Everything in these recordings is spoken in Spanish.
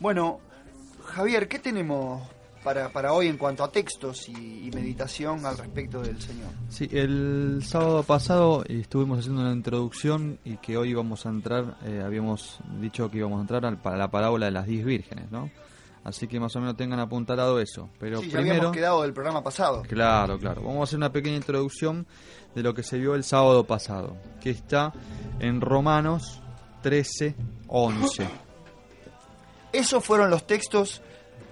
Bueno, Javier, ¿qué tenemos para, para hoy en cuanto a textos y, y meditación al respecto del Señor? Sí, el sábado pasado estuvimos haciendo una introducción y que hoy vamos a entrar, eh, habíamos dicho que íbamos a entrar al- para la parábola de las diez vírgenes, ¿no? Así que más o menos tengan apuntalado eso. Pero sí, ya primero, habíamos quedado del programa pasado. claro, claro, vamos a hacer una pequeña introducción de lo que se vio el sábado pasado, que está en Romanos 13, 11. Esos fueron los textos,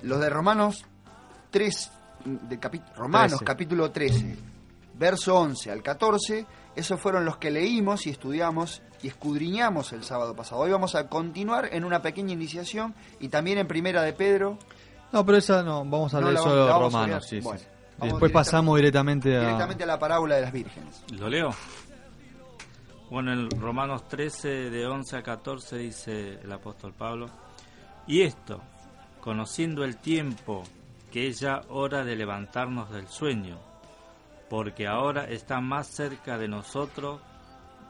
los de Romanos 3, de capi- Romanos 13. capítulo 13, verso 11 al 14, esos fueron los que leímos y estudiamos y escudriñamos el sábado pasado. Hoy vamos a continuar en una pequeña iniciación y también en Primera de Pedro. No, pero esa no, vamos a No, leer solo vamos- Romanos, sí, Bueno, sí. Después pasamos directamente a... Directamente a la parábola de las vírgenes. ¿Lo leo? Bueno, en Romanos 13, de 11 a 14, dice el apóstol Pablo, y esto, conociendo el tiempo, que es ya hora de levantarnos del sueño, porque ahora está más cerca de nosotros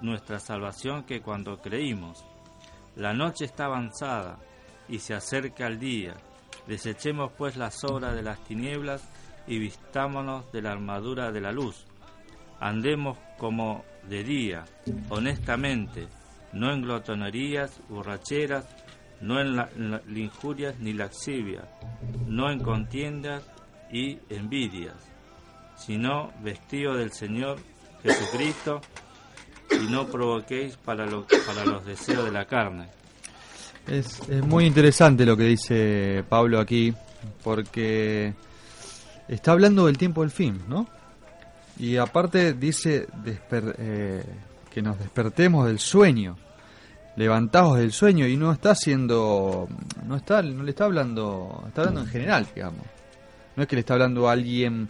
nuestra salvación que cuando creímos. La noche está avanzada y se acerca el día. Desechemos pues las obras de las tinieblas y vistámonos de la armadura de la luz. Andemos como de día, honestamente, no en glotonerías, borracheras, no en, la, en la- injurias ni no en contiendas y envidias, sino vestido del Señor Jesucristo y no provoquéis para, lo- para los deseos de la carne. Es, es muy interesante lo que dice Pablo aquí, porque está hablando del tiempo del fin, ¿no? Y aparte dice desper- eh, que nos despertemos del sueño, levantados del sueño, y no está haciendo, no está, no le está hablando, está hablando en general, digamos. No es que le está hablando a alguien.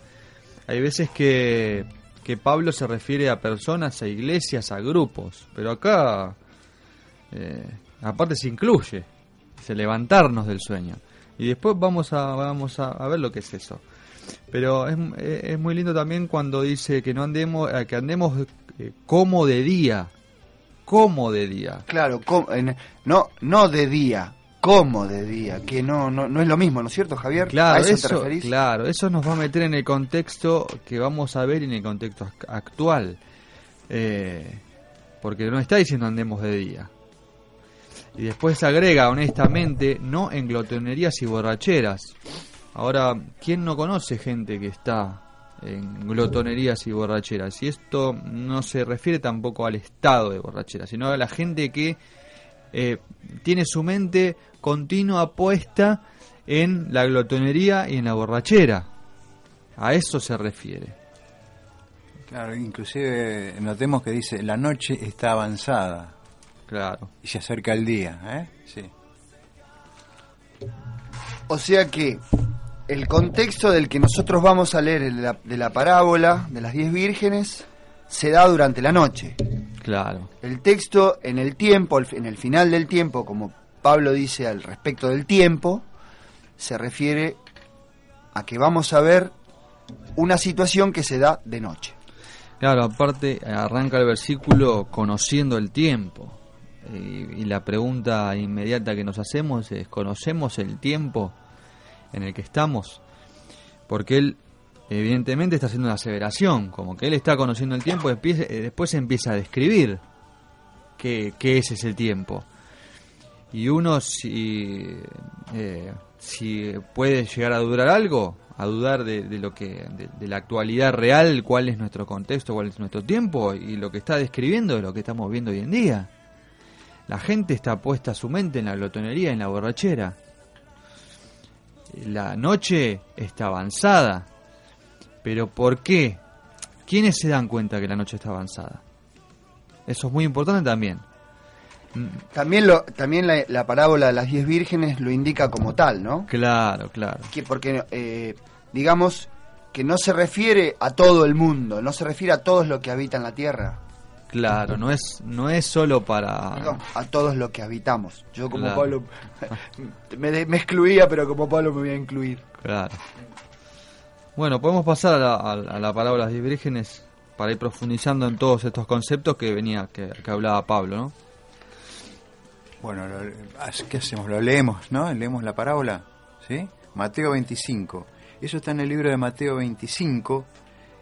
Hay veces que, que Pablo se refiere a personas, a iglesias, a grupos, pero acá eh, aparte se incluye, se levantarnos del sueño. Y después vamos a, vamos a, ver lo que es eso. Pero es, es- es muy lindo también cuando dice que no andemos, eh, que andemos eh, como de día, como de día. Claro, com- no, no de día, como de día, que no, no, no es lo mismo, ¿no es cierto, Javier? Claro, ¿A eso, eso, te referís? claro, eso nos va a meter en el contexto que vamos a ver en el contexto ac- actual. Eh, porque no está diciendo andemos de día. Y después agrega, honestamente, no en glotonerías y borracheras. Ahora, ¿quién no conoce gente que está en glotonerías y borracheras? Y esto no se refiere tampoco al estado de borrachera, sino a la gente que eh, tiene su mente continua puesta en la glotonería y en la borrachera. A eso se refiere. Claro, inclusive notemos que dice, la noche está avanzada Claro. y se acerca el día, ¿eh? Sí. O sea que el contexto del que nosotros vamos a leer de la, de la parábola de las diez vírgenes se da durante la noche. Claro. El texto en el tiempo, en el final del tiempo, como Pablo dice al respecto del tiempo, se refiere a que vamos a ver una situación que se da de noche. Claro, aparte arranca el versículo conociendo el tiempo. Y, y la pregunta inmediata que nos hacemos es, ¿conocemos el tiempo en el que estamos? Porque él evidentemente está haciendo una aseveración, como que él está conociendo el tiempo empieza- eh, después empieza a describir qué, qué es ese tiempo. Y uno si, eh, si puede llegar a dudar algo, a dudar de, lo que de, la actualidad real, cuál es nuestro contexto, cuál es nuestro tiempo y lo que está describiendo de lo que estamos viendo hoy en día. La gente está puesta su mente en la glotonería, en la borrachera. La noche está avanzada. Pero ¿por qué? ¿Quiénes se dan cuenta que la noche está avanzada? Eso es muy importante también. Mm, También, lo, también la, la parábola de las diez vírgenes lo indica como tal, ¿no? Claro, claro. Que porque, eh, digamos, que no se refiere a todo el mundo, no se refiere a todos los que habitan la tierra, Claro, no es, no es solo para... perdón, a todos los que habitamos. Yo como Claro. Pablo me, de- me excluía, pero como Pablo me voy a incluir. Claro. Bueno, podemos pasar a la, a, a la parábola de las vírgenes para ir profundizando en todos estos conceptos que venía, que, que hablaba Pablo, ¿no? Bueno, lo- ¿qué hacemos? Lo leemos, ¿no? Leemos la parábola, ¿sí? Mateo 25. Eso está en el libro de Mateo 25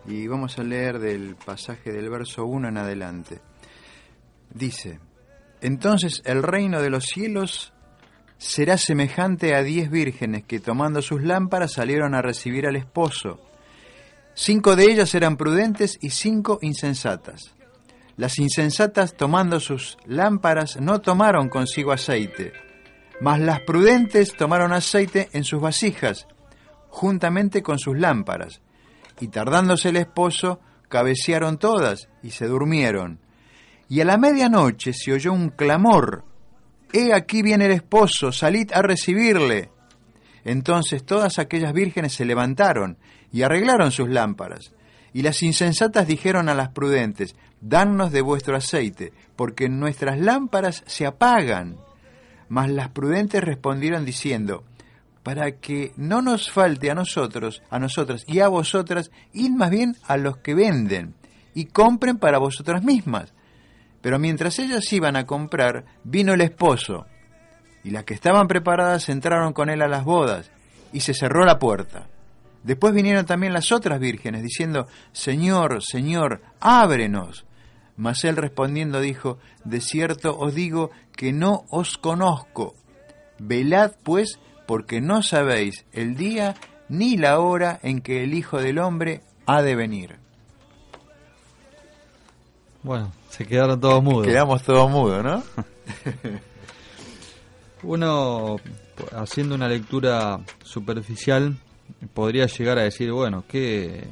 y vamos a leer del pasaje del verso 1 en adelante. Dice, entonces el reino de los cielos será semejante a diez vírgenes que tomando sus lámparas salieron a recibir al esposo. Cinco de ellas eran prudentes y cinco insensatas. Las insensatas tomando sus lámparas no tomaron consigo aceite, mas las prudentes tomaron aceite en sus vasijas, juntamente con sus lámparas. Y tardándose el esposo, cabecearon todas y se durmieron. Y a la medianoche se oyó un clamor, He aquí viene el esposo, salid a recibirle. Entonces todas aquellas vírgenes se levantaron y arreglaron sus lámparas. Y las insensatas dijeron a las prudentes, Danos de vuestro aceite, porque nuestras lámparas se apagan. Mas las prudentes respondieron diciendo, Para que no nos falte a nosotros, a nosotras y a vosotras, id más bien a los que venden, y compren para vosotras mismas. Pero mientras ellas iban a comprar, vino el esposo, y las que estaban preparadas entraron con él a las bodas, y se cerró la puerta. Después vinieron también las otras vírgenes, diciendo, Señor, Señor, ábrenos. Mas él respondiendo dijo, De cierto os digo que no os conozco. Velad pues, porque no sabéis el día ni la hora en que el Hijo del Hombre ha de venir. Bueno, se quedaron todos mudos. Quedamos todos mudos, ¿no? Uno, haciendo una lectura superficial, podría llegar a decir, bueno, que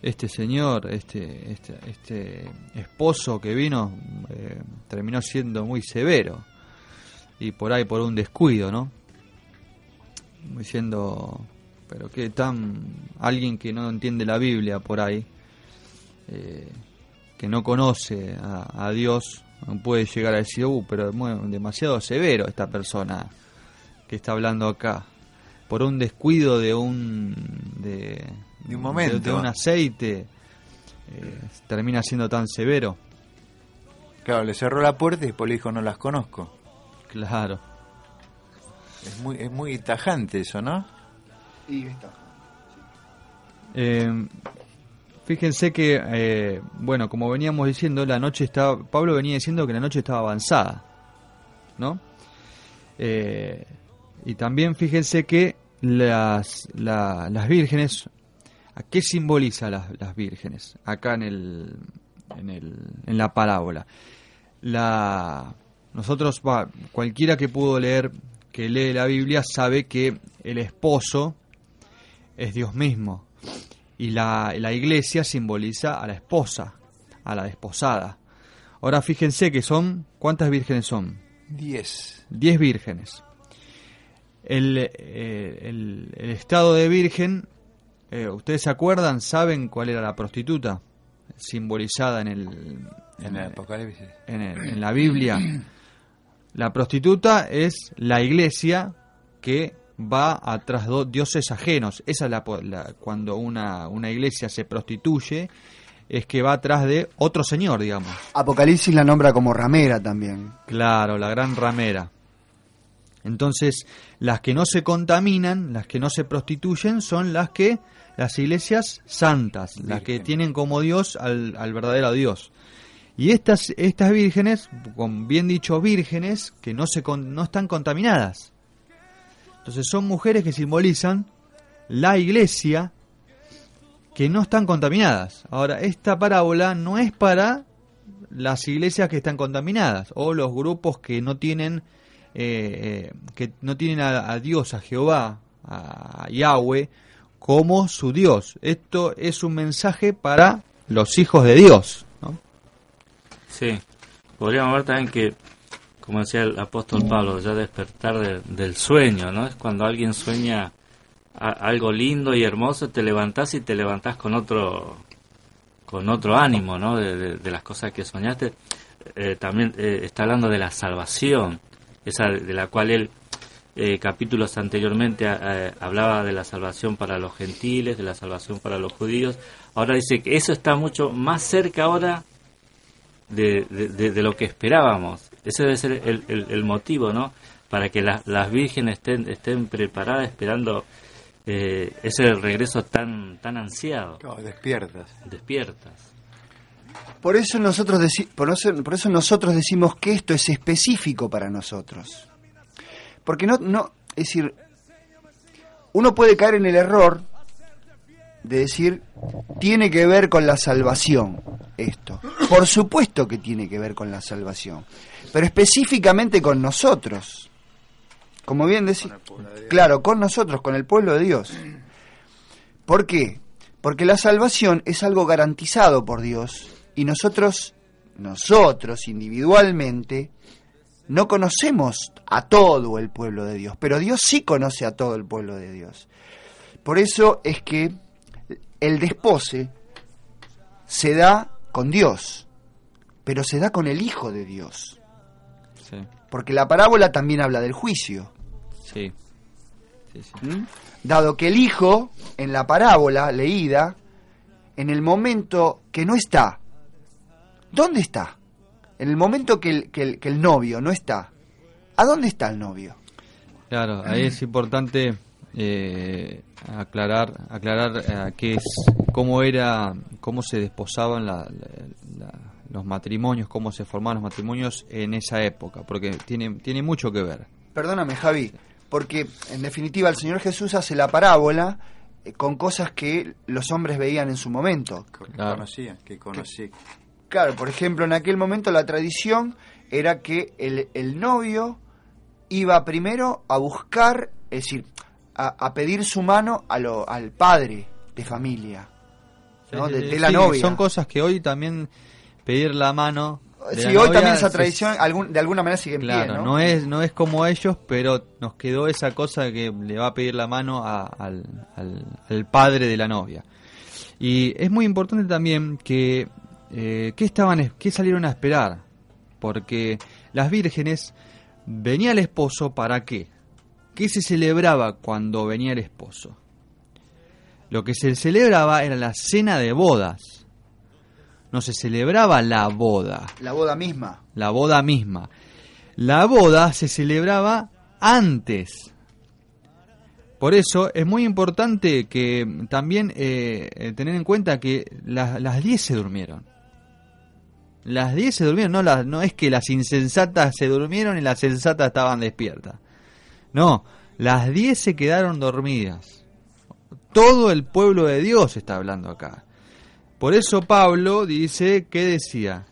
este señor, este, este, este esposo que vino, eh, terminó siendo muy severo. Y por ahí por un descuido, ¿no? Diciendo, pero que tan... Alguien que no entiende la Biblia por ahí, eh, que no conoce a, a Dios, puede llegar a decir, uh, pero es muy- demasiado severo esta persona que está hablando acá. Por un descuido de un... de, De un momento. de, de un aceite, eh, termina siendo tan severo. Claro, le cerró la puerta y después le dijo, no las conozco. Claro. Es muy, es muy tajante eso, ¿no? Y está. Eh, fíjense que, eh, bueno, como veníamos diciendo, la noche estaba. Pablo venía diciendo que la noche estaba avanzada, ¿no? Eh, y también fíjense que las, la- las vírgenes. ¿A qué simboliza las, las vírgenes? Acá en, el, en, el, en la parábola. La, nosotros, cualquiera que pudo leer, que lee la Biblia, sabe que el esposo es Dios mismo. Y la, la iglesia simboliza a la esposa, a la desposada. Ahora fíjense que son, ¿cuántas vírgenes son? Diez. Diez vírgenes. El, eh, el- el estado de virgen, eh, ¿ustedes se acuerdan? ¿Saben cuál era la prostituta? Simbolizada en el, En el Apocalipsis. en, el- en la Biblia. La prostituta es la iglesia que va atrás de dioses ajenos. Esa es la, la- cuando una, una iglesia se prostituye, es que va atrás de otro señor, digamos. Apocalipsis la nombra como ramera también. Claro, la gran ramera. Entonces, las que no se contaminan, las que no se prostituyen, son las que, las iglesias santas, las que tienen como Dios al, al verdadero Dios. Y estas, estas vírgenes, con bien dicho vírgenes, que no, se con- no están contaminadas. Entonces son mujeres que simbolizan la iglesia que no están contaminadas. Ahora, esta parábola no es para las iglesias que están contaminadas o los grupos que no tienen eh, eh, que no tienen a, a Dios, a Jehová, a Yahweh como su Dios. Esto es un mensaje para los hijos de Dios. Sí, podríamos ver también que, como decía el apóstol Pablo, ya despertar de- del sueño, ¿no? Es cuando alguien sueña a- algo lindo y hermoso, te levantás y te levantás con otro con otro ánimo, ¿no? De las cosas que soñaste. Eh, también eh, está hablando de la salvación, esa de la cual él eh, capítulos anteriormente eh, hablaba de la salvación para los gentiles, de la salvación para los judíos. Ahora dice que eso está mucho más cerca ahora de, de- de- de lo que esperábamos. Ese debe ser el, el, el motivo, ¿no? Para que la- las vírgenes estén, estén preparadas esperando eh, ese regreso tan, tan ansiado, despiertas. despiertas. Por eso nosotros deci- por eso, por eso nosotros decimos que esto es específico para nosotros. Porque no, no, es decir, uno puede caer en el error de decir tiene que ver con la salvación esto. Por supuesto que tiene que ver con la salvación, pero específicamente con nosotros. Como bien decís, claro, con nosotros, con el pueblo de Dios. ¿Por qué? Porque la salvación es algo garantizado por Dios y nosotros, nosotros individualmente, no conocemos a todo el pueblo de Dios, pero Dios sí conoce a todo el pueblo de Dios. Por eso es que el despose se da con Dios, pero se da con el Hijo de Dios, Sí, porque la parábola también habla del juicio. sí. sí, sí. ¿Mm? Dado que el hijo, en la parábola leída, en el momento que no está, ¿dónde está? En el momento que el, que el, que el novio no está, ¿a dónde está el novio? Claro, ahí es importante eh, aclarar, aclarar eh, qué es, cómo era, cómo se desposaban la- la- la- los matrimonios, cómo se formaban los matrimonios en esa época, porque tiene, tiene mucho que ver. Perdóname, Javi, porque en definitiva el Señor Jesús hace la parábola eh, con cosas que los hombres veían en su momento. Que Claro. conocía, que conocí. Claro, por ejemplo, en aquel momento la tradición era que el, el novio iba primero a buscar, es decir, a, a pedir su mano a lo- al padre de familia, ¿no? De, la sí, novia. Son cosas que hoy también pedir la mano. de Sí, la hoy novia también esa se- tradición algún- de alguna manera sigue en Claro, pie, ¿no? ¿no? es no es como ellos, pero nos quedó esa cosa que le va a pedir la mano a- al, al- al padre de la novia. Y es muy importante también que eh, qué estaban es- qué salieron a esperar, porque las vírgenes venía el esposo para qué? ¿Qué se celebraba cuando venía el esposo? Lo que se celebraba era la cena de bodas. No se celebraba la boda La boda misma. la boda misma. La boda se celebraba antes. Por eso es muy importante que también eh, tener en cuenta que las, las 10 se durmieron. Las 10 se durmieron, no, las, no es que las insensatas se durmieron y las sensatas estaban despiertas. No, las 10 se quedaron dormidas. Todo el pueblo de Dios está hablando acá. Por eso Pablo dice, ¿qué decía?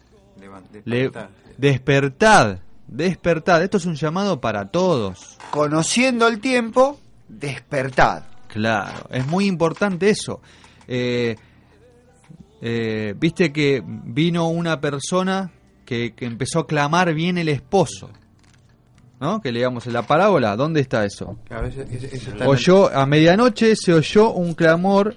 Despertar. despertad, despertad. Esto es un llamado para todos. Conociendo el tiempo, despertad. Claro, es muy importante eso. Eh, eh, Viste que vino una persona que, que empezó a clamar bien el esposo. ¿No? Que leamos en la parábola. ¿Dónde está eso? Claro, está Oyó, a medianoche se oyó un clamor.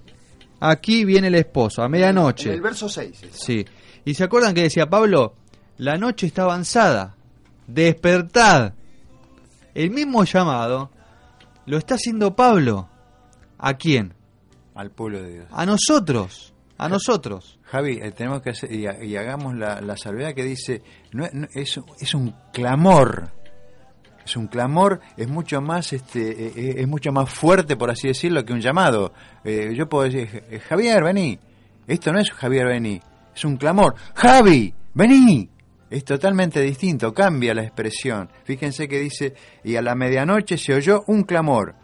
Aquí viene el esposo, a medianoche. En el verso 6. Sí. ¿Y se acuerdan que decía Pablo? La noche está avanzada. Despertad. El mismo llamado lo está haciendo Pablo. ¿A quién? al pueblo de Dios. A nosotros. A nosotros. Javi, eh, tenemos que hacer, y, ha- y hagamos la, la salvedad que dice, no, no, es, es un clamor, es un clamor, es mucho más, este, eh, eh, es mucho más fuerte, por así decirlo, que un llamado. Eh, yo puedo decir, "Eh, Javier, vení. Esto no es Javier, vení. Es un clamor. Javi, vení. Es totalmente distinto, cambia la expresión. Fíjense que dice, y a la medianoche se oyó un clamor.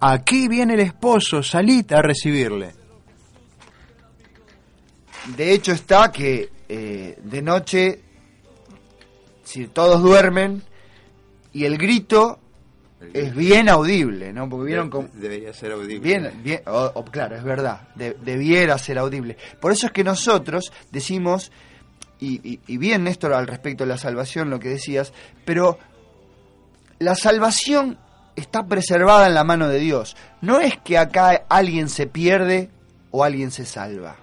Aquí viene el esposo, salid a recibirle. De hecho está que de noche, si todos duermen, y el grito es bien audible, ¿no? Porque vieron como... Debería ser audible. Bien, bien, o- o, claro, es verdad, de- debiera ser audible. Por eso es que nosotros decimos, y, y- y bien Néstor al respecto de la salvación, lo que decías, pero la salvación está preservada en la mano de Dios. No es que acá alguien se pierde o alguien se salva.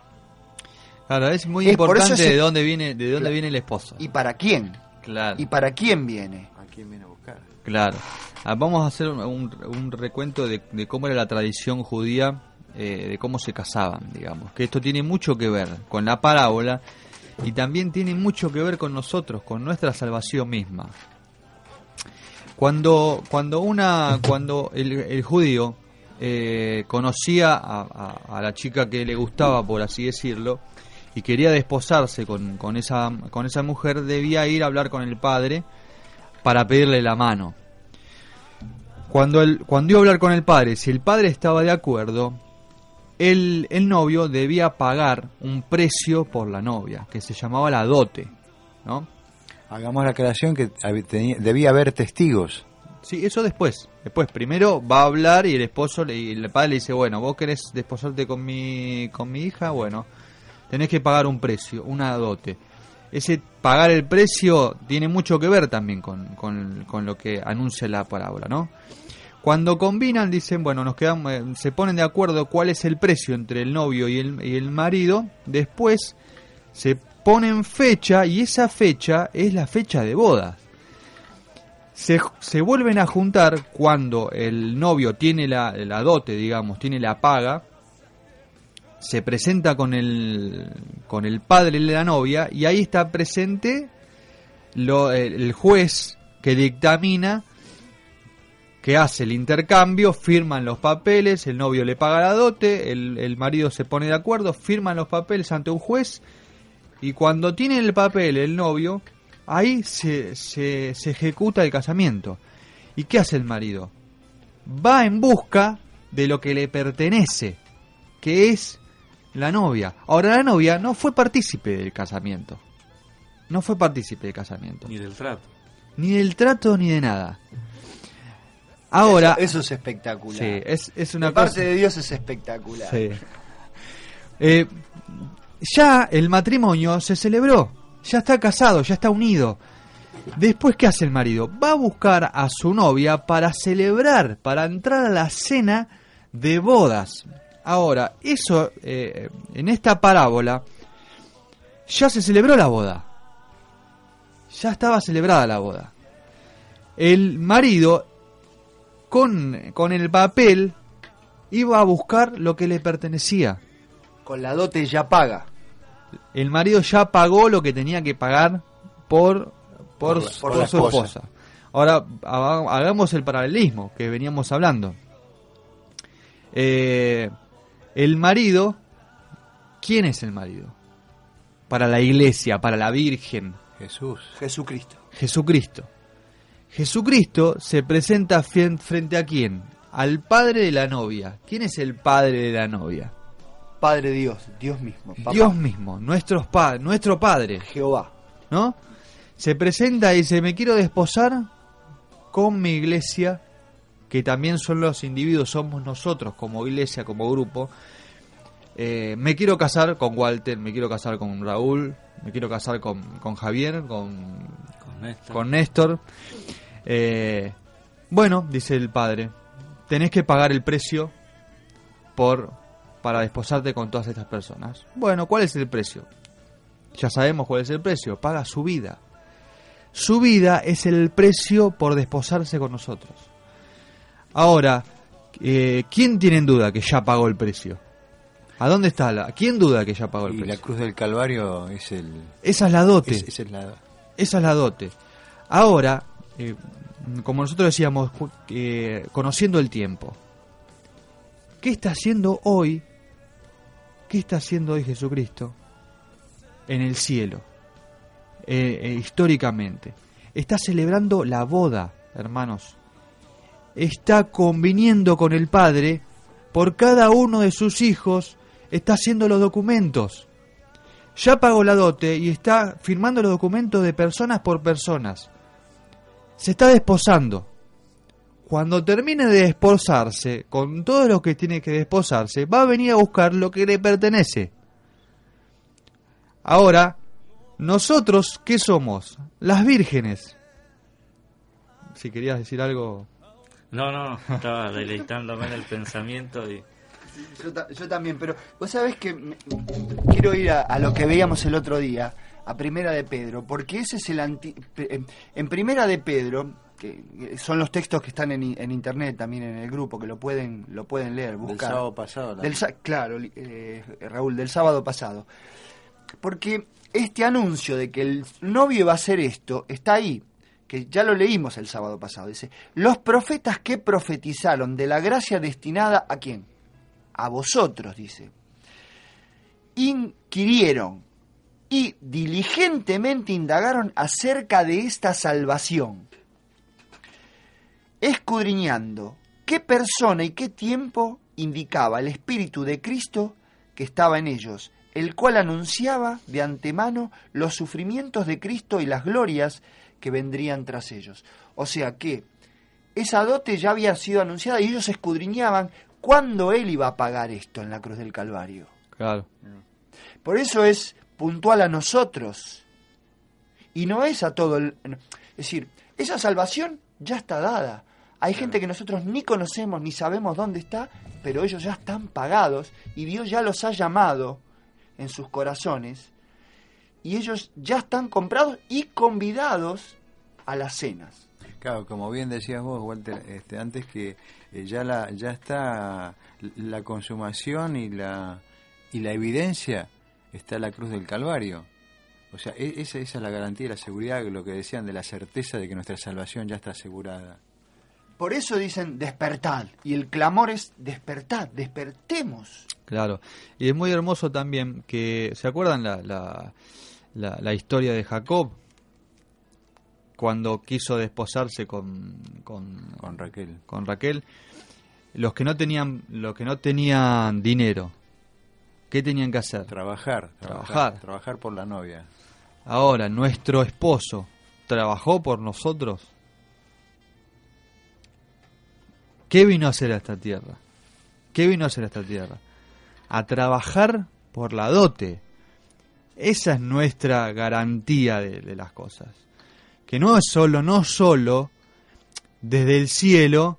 Claro, es muy Es por eso importante ese- de dónde viene, de dónde Claro. viene el esposo. ¿Y para quién? Claro. ¿Y para quién viene? ¿A quién viene? Claro. Ah, vamos a hacer un, un- recuento de, de cómo era la tradición judía, eh, de cómo se casaban, digamos. Que esto tiene mucho que ver con la parábola y también tiene mucho que ver con nosotros, con nuestra salvación misma. Cuando, cuando una, cuando el, judío eh, conocía a, a- a la chica que le gustaba, por así decirlo, y quería desposarse con, con esa, con esa mujer, debía ir a hablar con el padre para pedirle la mano. Cuando, el, cuando iba a hablar con el padre, si el padre estaba de acuerdo, el, el novio debía pagar un precio por la novia, que se llamaba la dote, ¿no? Hagamos la aclaración que debía haber testigos. Sí, eso después. Después, primero va a hablar y el esposo le- y el padre le dice, bueno, vos querés desposarte con mi, con mi hija, bueno, tenés que pagar un precio, una dote. Ese pagar el precio tiene mucho que ver también con, con- lo que anuncia la parábola, ¿no? Cuando combinan, dicen, bueno, nos quedamos, eh, se ponen de acuerdo cuál es el precio entre el novio y el, y el marido, después se ponen fecha y esa fecha es la fecha de bodas se, se vuelven a juntar cuando el novio tiene la, la dote, digamos, tiene la paga, se presenta con el, con el padre de la novia y ahí está presente el, juez que dictamina que hace el intercambio, firman los papeles, el novio le paga la dote, el, el marido se pone de acuerdo, firman los papeles ante un juez y cuando tiene el papel el novio, ahí se, se ejecuta el casamiento. ¿Y qué hace el marido? Va en busca de lo que le pertenece, que es la novia. Ahora la novia no fue partícipe del casamiento. No fue partícipe del casamiento. Ni del trato. Ni del trato ni de nada. Ahora... eso, eso es espectacular. Sí, es, es una de parte cosa... de Dios es espectacular. Sí. Eh, ya el matrimonio se celebró, ya está casado, ya está unido. Después, ¿qué hace el marido? Va a buscar a su novia para celebrar, para entrar a la cena de bodas. Ahora, eso, eh, en esta parábola, ya se celebró la boda. Ya estaba celebrada la boda. El marido, con, con el papel, iba a buscar lo que le pertenecía. Con la dote ya paga. El marido ya pagó lo que tenía que pagar por, por, Por la- por por la su esposa. esposa. Ahora haga- hagamos el paralelismo que veníamos hablando. Eh, el marido, ¿quién es el marido? Para la iglesia, para la Virgen, Jesús. Jesucristo. Jesucristo. Jesucristo se presenta frente a quién? Al padre de la novia. ¿Quién es el padre de la novia? Padre Dios, Dios mismo. papá. Dios mismo, nuestros pa- nuestro padre. Jehová. ¿no? Se presenta y dice, me quiero desposar con mi iglesia, que también son los individuos, somos nosotros como iglesia, como grupo. Eh, me quiero casar con Walter, me quiero casar con Raúl, me quiero casar con, con Javier, con, Con Néstor. con Néstor. Eh, bueno, dice el padre, tenés que pagar el precio por para desposarte con todas estas personas. Bueno, ¿cuál es el precio? Ya sabemos cuál es el precio, paga su vida. Su vida es el precio por desposarse con nosotros. Ahora, eh, ¿quién tiene en duda que ya pagó el precio? ¿A dónde está la? ¿Quién duda que ya pagó el Y la precio? cruz del Calvario es el. Esa es la dote. es- esa es la. Esa es la dote. Ahora, eh, como nosotros decíamos, eh, conociendo el tiempo, ¿qué está haciendo hoy? ¿Qué está haciendo hoy Jesucristo en el cielo? Eh, eh, históricamente. Está celebrando la boda, hermanos. Está conviniendo con el Padre por cada uno de sus hijos. Está haciendo los documentos ya pagó la dote y está firmando los documentos de personas por personas. Se está desposando. Cuando termine de desposarse, con todo lo que tiene que desposarse, va a venir a buscar lo que le pertenece. Ahora, nosotros, ¿qué somos? Las vírgenes. Si querías decir algo... No, no, estaba deleitándome en el pensamiento y Yo, ta- yo también, pero vos sabés que me- quiero ir a, a lo que veíamos el otro día, a Primera de Pedro, porque ese es el anti... pe- en- Primera de Pedro, que que son los textos que están en, en internet también en el grupo, que lo pueden lo pueden leer, Del buscar. sábado pasado. Del sa- claro, eh, Raúl, del sábado pasado. Porque este anuncio de que el novio va a hacer esto está ahí, que ya lo leímos el sábado pasado. Dice, los profetas que profetizaron de la gracia destinada a quién? A vosotros, dice. Inquirieron y diligentemente indagaron acerca de esta salvación, escudriñando qué persona y qué tiempo indicaba el Espíritu de Cristo que estaba en ellos, el cual anunciaba de antemano los sufrimientos de Cristo y las glorias que vendrían tras ellos. O sea que esa dote ya había sido anunciada y ellos escudriñaban cuándo Él iba a pagar esto en la cruz del Calvario. Claro. Por eso es puntual a nosotros y no es a todo el... Es decir, esa salvación ya está dada. Hay gente que nosotros ni conocemos ni sabemos dónde está, pero ellos ya están pagados y Dios ya los ha llamado en sus corazones y ellos ya están comprados y convidados a las cenas. Claro, como bien decías vos, Walter, este, antes que eh, ya la ya está la consumación y la y la evidencia está la cruz del Calvario. O sea, e- esa, esa es la garantía y la seguridad, lo que decían de la certeza de que nuestra salvación ya está asegurada. Por eso dicen despertad y el clamor es despertad, despertemos. Claro. Y es muy hermoso también que, ¿se acuerdan la, la, la, la historia de Jacob? Cuando quiso desposarse con, con, Con Raquel. con Raquel, los que no tenían, los que no tenían dinero, ¿qué tenían que hacer? Trabajar, trabajar, Trabajar. trabajar por la novia. Ahora, nuestro esposo trabajó por nosotros. ¿Qué vino a hacer a esta tierra? ¿Qué vino a hacer a esta tierra? A trabajar por la dote. Esa es nuestra garantía de, de las cosas. Que no es solo, no solo desde el cielo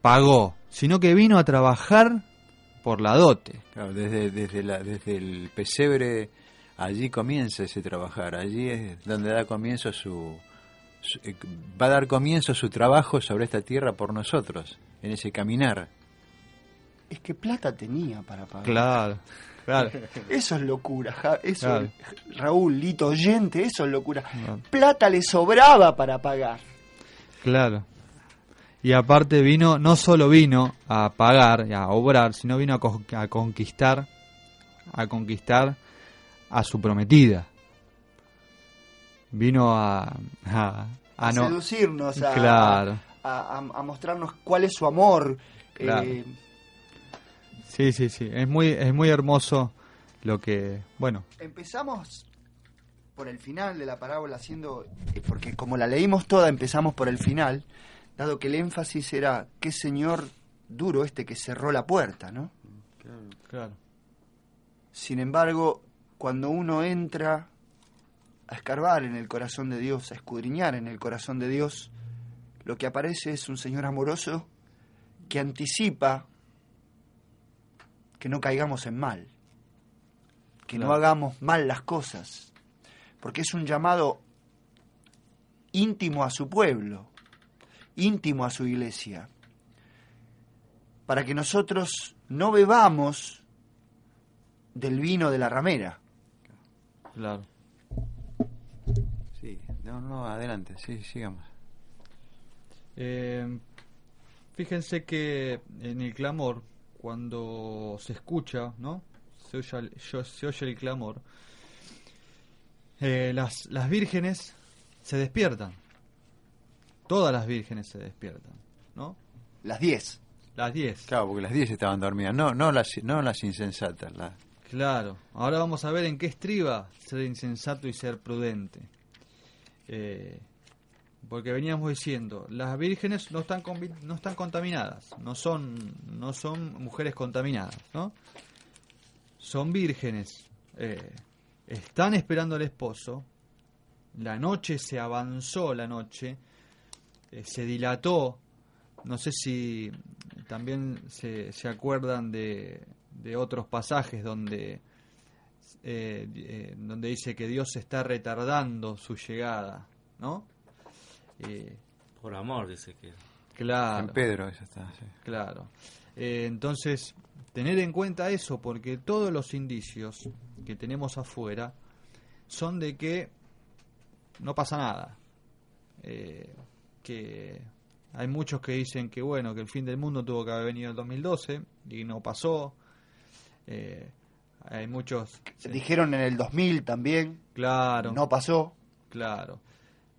pagó, sino que vino a trabajar por la dote. Claro, desde, desde, la, desde el pesebre, allí comienza ese trabajar, allí es donde da comienzo su, su- eh, va a dar comienzo su trabajo sobre esta tierra por nosotros, en ese caminar. Es que plata tenía para pagar. Claro, claro. Eso es locura, Ja- eso, Claro. Raúl, Lito, oyente, eso es locura. Claro. Plata le sobraba para pagar. Claro. Y aparte vino, no solo vino a pagar, y a obrar, sino vino a, co- a conquistar, a conquistar a su prometida. Vino a, a, A, no, seducirnos, Claro. a, mostrarnos cuál es su amor. Eh, Sí, sí, sí. Es muy, es muy hermoso lo que, bueno, empezamos por el final de la parábola haciendo, eh, porque como la leímos toda, empezamos por el final, dado que el énfasis era qué señor duro este que cerró la puerta, ¿no? claro. Sin embargo, cuando uno entra a escarbar en el corazón de Dios, a escudriñar en el corazón de Dios, lo que aparece es un Señor amoroso que anticipa que no caigamos en mal, que no hagamos mal las cosas, porque es un llamado íntimo a su pueblo, íntimo a su iglesia, para que nosotros no bebamos del vino de la ramera. Claro. Sí, no, no, adelante, sí, sigamos. Eh, fíjense que en el clamor, cuando se escucha, ¿no? Se oye, el- se oye el clamor. eh, las, las vírgenes se despiertan. Todas las vírgenes se despiertan, ¿no? Las 10. Las 10. Claro, porque las 10 estaban dormidas, no, no, las, no las insensatas, las, Claro. Ahora vamos a ver en qué estriba ser insensato y ser prudente. Eh, porque veníamos diciendo, las vírgenes no están no están contaminadas, no son no son mujeres contaminadas, ¿no? Son vírgenes. eh, están esperando al esposo. La noche se avanzó, la noche eh, se dilató. No sé si también se, se acuerdan de, de otros pasajes donde eh, donde dice que Dios está retardando su llegada, ¿no? Eh, Por amor, dice que. Claro. En Pedro, está. sí. Claro. Eh, entonces, tener en cuenta eso, porque todos los indicios que tenemos afuera son de que no pasa nada. Eh, que hay muchos que dicen que bueno, que el fin del mundo tuvo que haber venido en el 2012 y no pasó. Eh, hay muchos... sí, Dijeron en el 2000 también, claro. no pasó. Claro.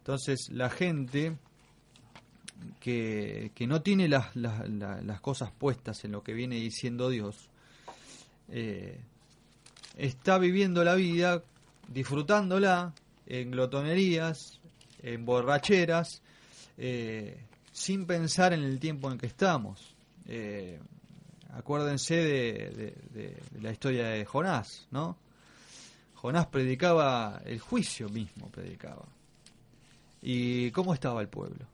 Entonces, la gente que, que no tiene las, las, la- las cosas puestas en lo que viene diciendo Dios, eh, está viviendo la vida, disfrutándola en glotonerías, en borracheras, eh, sin pensar en el tiempo en que estamos. Eh, acuérdense de, de- de- de la historia de Jonás, ¿no? Jonás predicaba el juicio mismo, predicaba. ¿Y cómo estaba el pueblo?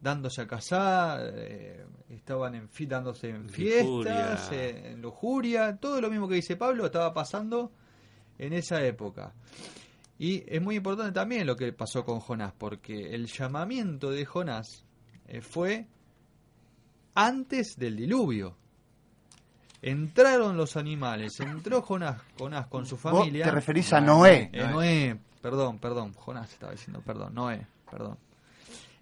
Dándose a casar, eh, estaban en, fi- dándose en fiestas, Lujuria. eh, en lujuria, todo lo mismo que dice Pablo estaba pasando en esa época. Y es muy importante también lo que pasó con Jonás, porque el llamamiento de Jonás eh, fue antes del diluvio. Entraron los animales, entró Jonás, Jonás con su Vos familia. te referís a Noé. Eh, Noé, perdón, perdón, Jonás estaba diciendo, perdón, Noé, perdón.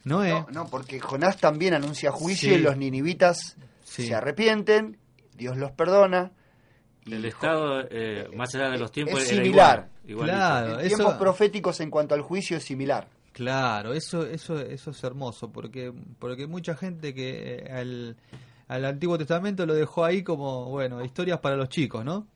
Noé, No, no, porque Jonás también anuncia juicio Sí. y los ninivitas Sí. se arrepienten, Dios los perdona. y El estado, eh, más allá de los tiempos, Es era similar. igual. Claro. eso- tiempos proféticos en cuanto al juicio es similar. claro, eso, eso, eso es hermoso, porque, porque mucha gente que eh, al, al Antiguo Testamento lo dejó ahí como, bueno, historias para los chicos, ¿no?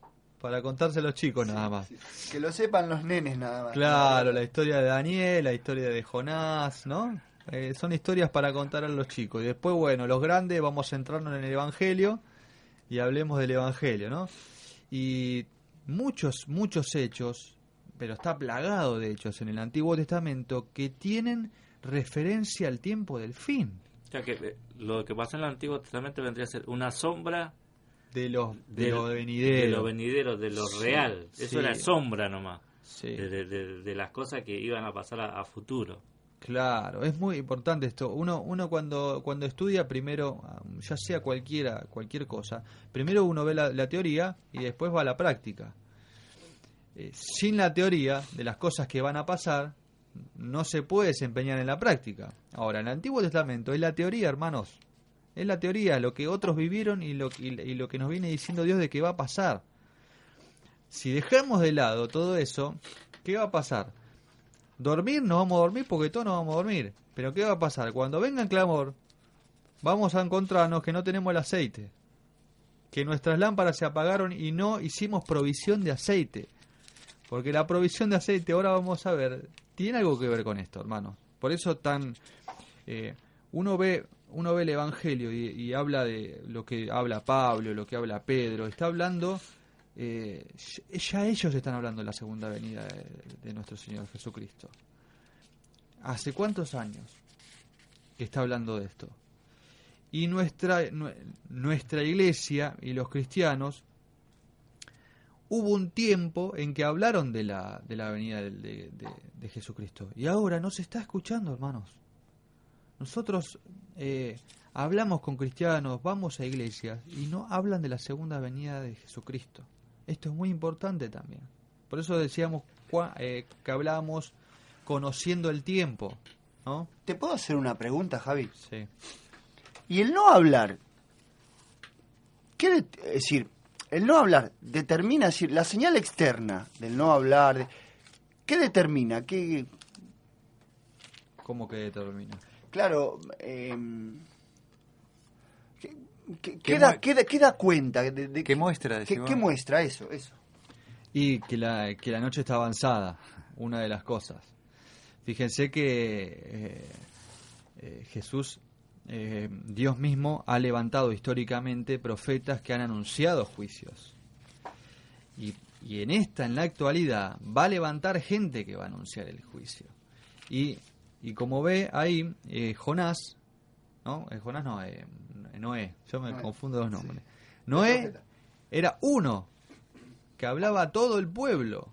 Para contarse a los chicos nada más. Que lo sepan los nenes nada más. Claro, la historia de Daniel, la historia de Jonás, ¿no? Eh, son historias para contar a los chicos. Y después, bueno, los grandes vamos a centrarnos en el Evangelio y hablemos del Evangelio, ¿no? Y muchos, muchos hechos, pero está plagado de hechos en el Antiguo Testamento que tienen referencia al tiempo del fin, O sea que eh, lo que pasó en el Antiguo Testamento vendría a ser una sombra de lo, de lo de venidero. lo venidero, de lo Sí, real. Eso sí. era sombra nomás, Sí. de, de- de- de las cosas que iban a pasar a, a futuro. Claro, es muy importante esto. Uno, uno cuando, cuando estudia primero, um, ya sea cualquiera, cualquier cosa, primero uno ve la, la teoría y después va a la práctica. Eh, sin la teoría de las cosas que van a pasar, no se puede desempeñar en la práctica. Ahora, en el Antiguo Testamento es la teoría, hermanos. Es la teoría, lo que otros vivieron y lo, y, lo que nos viene diciendo Dios de que va a pasar. Si dejamos de lado todo eso, ¿qué va a pasar? Dormir, no vamos a dormir porque todos nos vamos a dormir. Pero ¿qué va a pasar? Cuando venga el clamor, vamos a encontrarnos que no tenemos el aceite. Que nuestras lámparas se apagaron y no hicimos provisión de aceite. Porque la provisión de aceite, ahora vamos a ver, tiene algo que ver con esto, hermanos. Por eso tan... eh, uno ve uno ve el Evangelio y, habla de lo que habla Pablo, lo que habla Pedro. Está hablando... eh, ya- ellos están hablando de la segunda venida de, nuestro Señor Jesucristo. ¿Hace cuántos años que está hablando de esto? Y nuestra, nue- nuestra iglesia y los cristianos hubo un tiempo en que hablaron de la, de la venida de Jesucristo. Y ahora no se está escuchando, hermanos. Nosotros eh, hablamos con cristianos, vamos a iglesias y no hablan de la segunda venida de Jesucristo. Esto es muy importante también. Por eso decíamos eh, que hablábamos conociendo el tiempo, ¿no? ¿Te puedo hacer una pregunta, Javi? Sí. Y el no hablar, ¿qué de- es decir, el no hablar determina, es decir, la señal externa del no hablar, de- ¿qué determina? ¿Qué, ¿Cómo que determina? Claro, eh, ¿qué, qué- ¿Qué da, qué da- qué da cuenta? De, de- ¿Qué muestra? qué- decimos? qué muestra eso? eso? Y que la, que la noche está avanzada, una de las cosas. Fíjense que eh, eh, Jesús, eh, Dios mismo, ha levantado históricamente profetas que han anunciado juicios. Y, y en esta, en la actualidad, va a levantar gente que va a anunciar el juicio. Y, y como ve ahí, eh, Jonás, ¿no? Eh, Jonás no, eh, Noé, yo me Noé, confundo los nombres. Noé era uno que hablaba a todo el pueblo,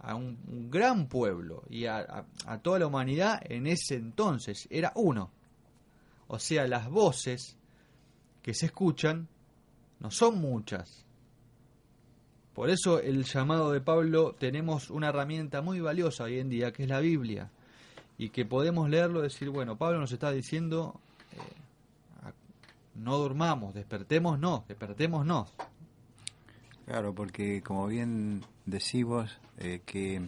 a un, un gran pueblo y a, a- a toda la humanidad en ese entonces. Era uno. O sea, las voces que se escuchan no son muchas. Por eso el llamado de Pablo tenemos una herramienta muy valiosa hoy en día, que es la Biblia, y que podemos leerlo y decir, bueno, Pablo nos está diciendo, eh, no no, despertemos, no. Claro, porque como bien decimos, eh, que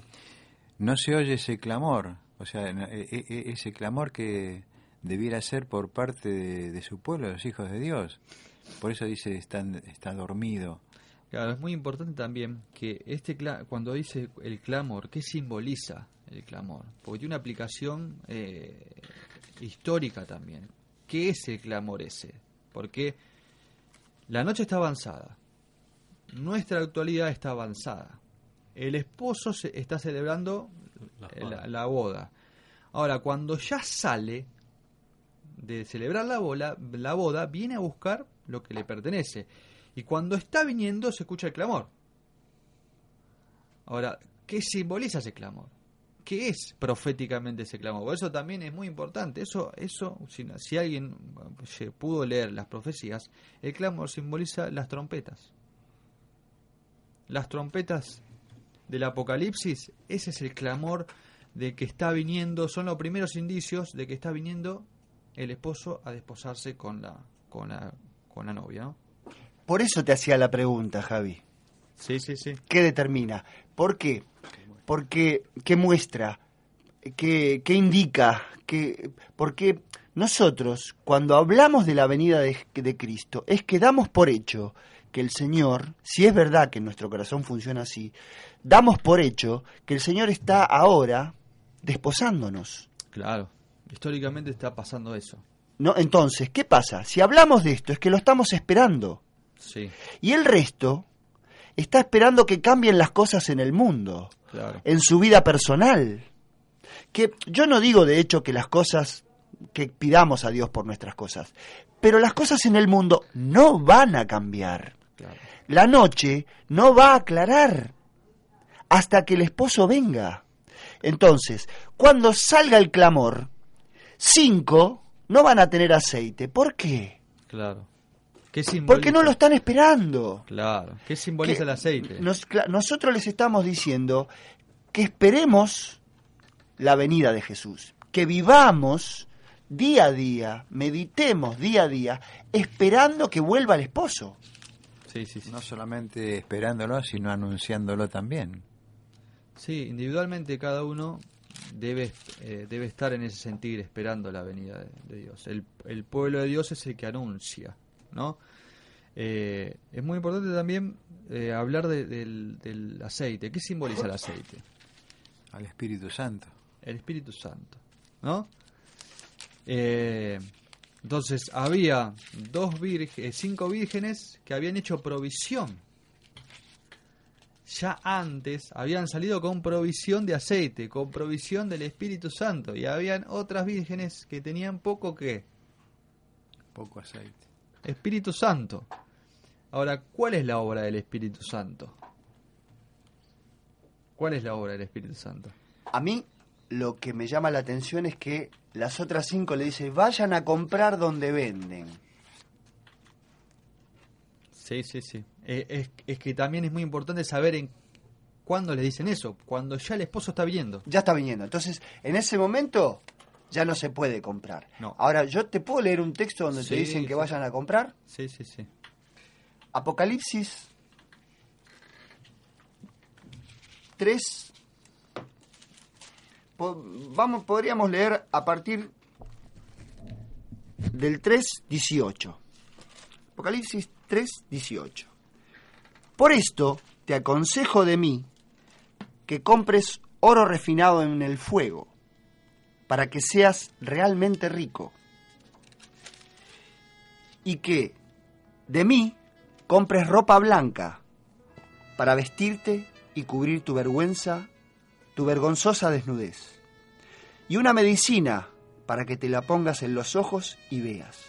no se oye ese clamor, o sea, e, e, e, ese clamor que debiera ser por parte de, su pueblo, los hijos de Dios. Por eso dice, está, está dormido. Claro, es muy importante también que este cuando dice el clamor, ¿qué simboliza el clamor? Porque tiene una aplicación eh, histórica también. ¿Qué es el clamor ese? Porque la noche está avanzada, nuestra actualidad está avanzada. El esposo se está celebrando la, boda. Ahora, cuando ya sale de celebrar la, boda, la boda, viene a buscar lo que le pertenece. Y cuando está viniendo se escucha el clamor. Ahora, ¿qué simboliza ese clamor? ¿Qué es proféticamente ese clamor? eso también es muy importante. Eso, eso si, si alguien pudo leer las profecías, el clamor simboliza las trompetas. Las trompetas del Apocalipsis, ese es el clamor de que está viniendo, son los primeros indicios de que está viniendo el esposo a desposarse con la, con la, con la novia. ¿no? Por eso te hacía la pregunta, Javi. Sí, sí, sí. ¿Qué determina? ¿Por qué? Porque, ¿qué muestra? ¿Qué, qué indica? ¿Qué, porque nosotros, cuando hablamos de la venida de, de Cristo, es que damos por hecho que el Señor, si es verdad que nuestro corazón funciona así, damos por hecho que el Señor está ahora desposándonos. Claro, históricamente está pasando eso. No, entonces, ¿qué pasa? Si hablamos de esto es que lo estamos esperando. Sí. Y el resto está esperando que cambien las cosas en el mundo, en su vida personal. Que yo no digo de hecho que las cosas que pidamos a Dios por nuestras cosas, pero las cosas en el mundo no van a cambiar. La noche no va a aclarar hasta que el esposo venga. Entonces, cuando salga el clamor, cinco no van a tener aceite. ¿Por qué? Claro. ¿Qué Porque no lo están esperando. Claro. ¿Qué simboliza el aceite? nosotros les estamos diciendo que esperemos la venida de Jesús, que vivamos día a día, meditemos día a día, esperando que vuelva el esposo. No solamente esperándolo, sino anunciándolo también. Sí, individualmente cada uno debe, eh, debe estar en ese sentir esperando la venida de, Dios. El, el, pueblo de Dios es el que anuncia, ¿no? Eh, es muy importante también eh, hablar del, del, aceite. ¿Qué simboliza el aceite? Al Espíritu Santo. El Espíritu Santo, ¿no? Eh, entonces había dos cinco vírgenes que habían hecho provisión. Ya antes habían salido con provisión de aceite, con provisión del Espíritu Santo. Y habían otras vírgenes que tenían poco que. Poco aceite. Espíritu Santo. Ahora, ¿cuál es la obra del Espíritu Santo? ¿Cuál es la obra del Espíritu Santo? A mí lo que me llama la atención es que las otras cinco le dicen, vayan a comprar donde venden. Sí, sí, sí. Eh, es, que también es muy importante saber en cuándo le dicen eso, cuando ya el esposo está viniendo. Ya está viniendo. Entonces, en ese momento ya no se puede comprar. No. Ahora, ¿yo te puedo leer un texto donde te dicen que vayan a comprar? Sí, sí, sí. Apocalipsis 3, vamos, podríamos leer a partir del 3.18. Apocalipsis 3.18. Por esto te aconsejo de mí que compres oro refinado en el fuego, para que seas realmente rico, y que de mí compres ropa blanca, para vestirte y cubrir tu vergüenza tu vergonzosa desnudez, y una medicina para que te la pongas en los ojos y veas.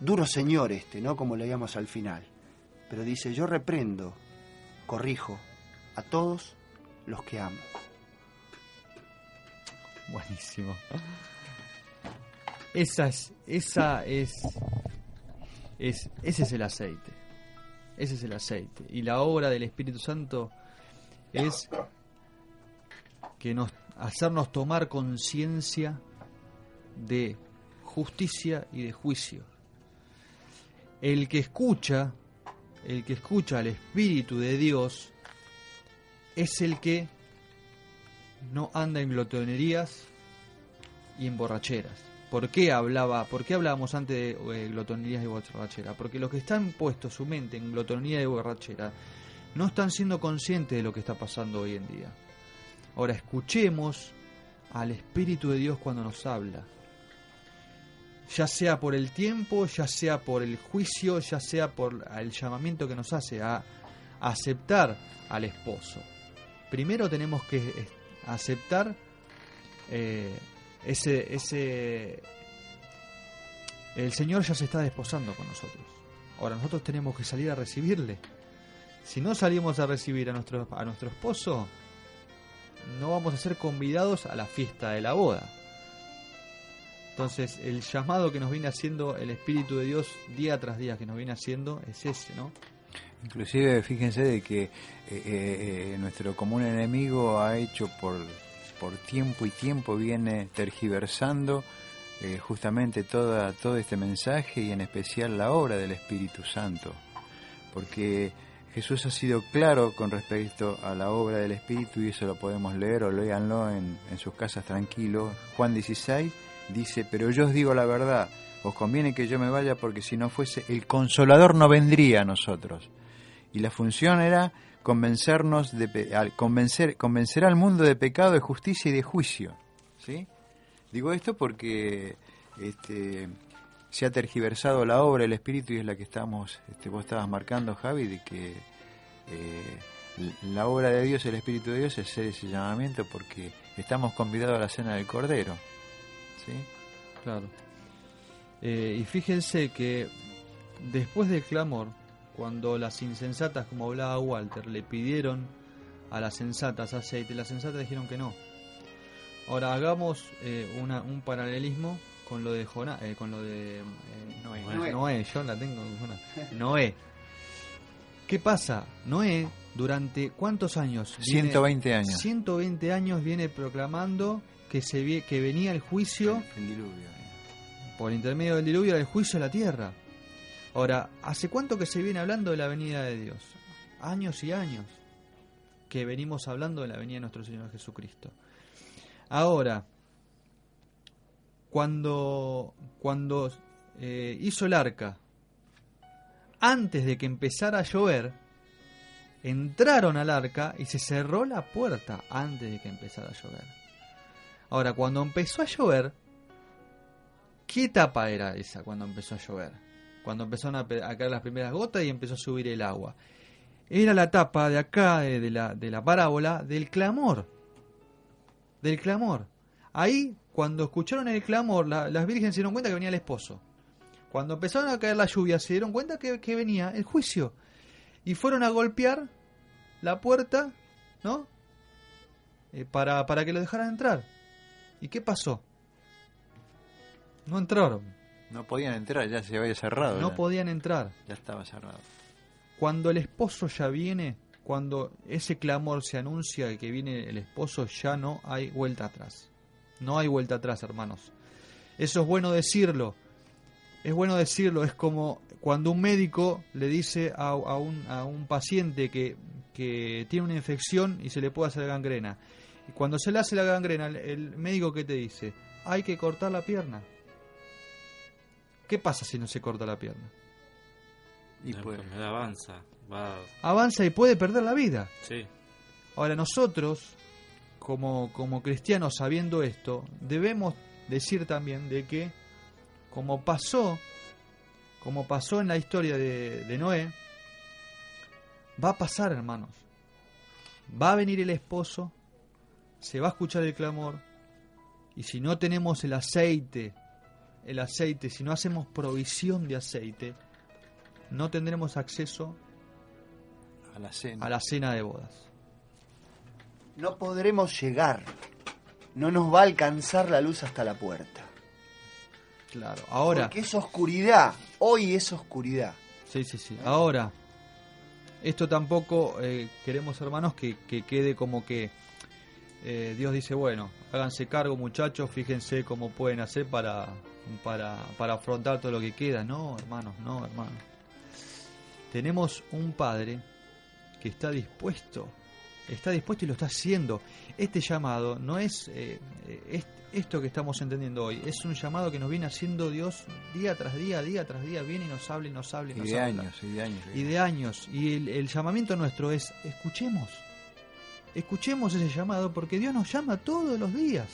Duro señor este, ¿no? Como leíamos al final. Pero dice, yo reprendo, corrijo a todos los que amo. Buenísimo. Esa es, esa es, es, ese es el aceite. Ese es el aceite. Y la obra del Espíritu Santo es que nos hacernos tomar conciencia de justicia y de juicio. El que escucha, el que escucha al Espíritu de Dios, es el que no anda en glotonerías y en borracheras. ¿Por qué hablaba, por qué hablábamos antes de eh, glotonerías y borrachera? Porque los que están puestos su mente en glotonería y borrachera no están siendo conscientes de lo que está pasando hoy en día. Ahora escuchemos al Espíritu de Dios cuando nos habla. Ya sea por el tiempo, ya sea por el juicio, ya sea por el llamamiento que nos hace a aceptar al esposo. Primero tenemos que aceptar eh, ese, ese... El Señor ya se está desposando con nosotros. Ahora nosotros tenemos que salir a recibirle. Si no salimos a recibir a nuestro, a nuestro esposo, no vamos a ser convidados a la fiesta de la boda. Entonces, el llamado que nos viene haciendo el Espíritu de Dios día tras día que nos viene haciendo es ese, ¿no? Inclusive, fíjense de que eh, eh, eh, nuestro común enemigo ha hecho por, por tiempo y tiempo, viene tergiversando justamente toda, todo este mensaje y en especial la obra del Espíritu Santo. Porque Jesús ha sido claro con respecto a la obra del Espíritu y eso lo podemos leer o léanlo en, en sus casas tranquilos. Juan 16 dice, pero yo os digo la verdad, os conviene que yo me vaya porque si no fuese, el consolador no vendría a nosotros. Y la función era convencernos de convencer, convencer al mundo de pecado, de justicia y de juicio. ¿sí? Digo esto porque este, se ha tergiversado la obra, el espíritu, y es la que estamos, este, vos estabas marcando, Javi, de que eh, la obra de Dios, el espíritu de Dios, es ser ese llamamiento porque estamos convidados a la cena del Cordero. ¿sí? Claro. Eh, y fíjense que después del clamor, cuando las insensatas, como hablaba Walter, le pidieron a las sensatas aceite, las sensatas dijeron que no. Ahora hagamos eh, una, un paralelismo con lo de eh, con lo de eh, Noé. Noé. yo la tengo. Noé. ¿Qué pasa? Noé, durante cuántos años? 120 años. 120 años viene proclamando que se que venía el juicio. El, diluvio. Por intermedio del diluvio, el juicio de la tierra. Ahora, ¿hace cuánto que se viene hablando de la venida de Dios? Años y años que venimos hablando de la venida de nuestro Señor Jesucristo. Ahora, cuando, cuando eh, hizo el arca, antes de que empezara a llover, entraron al arca y se cerró la puerta antes de que empezara a llover. Ahora, cuando empezó a llover, ¿qué etapa era esa cuando empezó a llover? Cuando empezaron a, caer las primeras gotas y empezó a subir el agua. Era la etapa de acá, de la, de la parábola, del clamor. Del clamor. Ahí cuando escucharon el clamor, las vírgenes se dieron cuenta que venía el esposo. Cuando empezaron a caer la lluvia, se dieron cuenta que, venía el juicio. Y fueron a golpear la puerta, ¿no? Eh, para, para que lo dejaran entrar. ¿Y qué pasó? No entraron. No podían entrar, ya se había cerrado. No podían entrar. Ya estaba cerrado. Cuando el esposo ya viene, cuando ese clamor se anuncia que viene el esposo, ya no hay vuelta atrás. No hay vuelta atrás, hermanos. Eso es bueno decirlo. Es bueno decirlo. Es como cuando un médico le dice a, un, a un, paciente que, que, tiene una infección y se le puede hacer gangrena. Y cuando se le hace la gangrena, el, médico que te dice, hay que cortar la pierna. ¿Qué pasa si no se corta la pierna? Y pues, avanza. Avanza y puede perder la vida. Sí. Ahora nosotros como, como cristianos sabiendo esto, debemos decir también de que como pasó, como pasó en la historia de, de Noé, va a pasar, hermanos. Va a venir el esposo, se va a escuchar el clamor, y si no tenemos el aceite, el aceite, si no hacemos provisión de aceite, no tendremos acceso a la cena, a la cena de bodas no podremos llegar. No nos va a alcanzar la luz hasta la puerta. Claro, ahora. Porque es oscuridad, hoy es oscuridad. Sí, sí, sí. Ahora, esto tampoco eh, queremos, hermanos, que, que quede como que eh, Dios dice, bueno, háganse cargo muchachos, fíjense cómo pueden hacer para, para, para afrontar todo lo que queda. No, hermanos, no, hermanos. Tenemos un Padre que está dispuesto, está dispuesto y lo está haciendo. Este llamado no es, eh, es- esto que estamos entendiendo hoy, es un llamado que nos viene haciendo Dios día tras día, día tras día, viene y nos habla y nos habla y Y nos de habla años, y de años. y de años. Y el, el llamamiento nuestro es, escuchemos, escuchemos ese llamado porque Dios nos llama todos los días,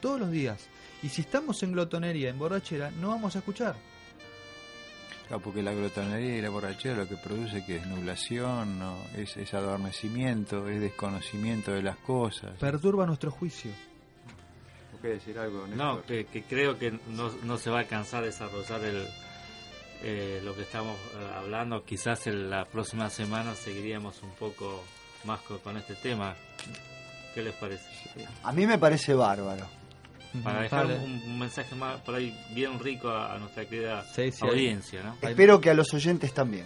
todos los días. Y si estamos en glotonería, en borrachera, no vamos a escuchar. Claro, porque la glotonería y la borrachera lo que produce que es nublación, ¿no? es, es adormecimiento, es desconocimiento de las cosas. Perturba nuestro juicio. ¿Vos querés decir algo, No, que creo que no, no se va a alcanzar a desarrollar el, eh, lo que estamos eh, hablando. Quizás en la próxima semana seguiríamos un poco más co- con, este tema. ¿Qué les parece? A mí me parece bárbaro. Para dejar Vale. un, un mensaje más por ahí bien rico a, a nuestra querida Sí, sí, audiencia, Espero que a los oyentes también.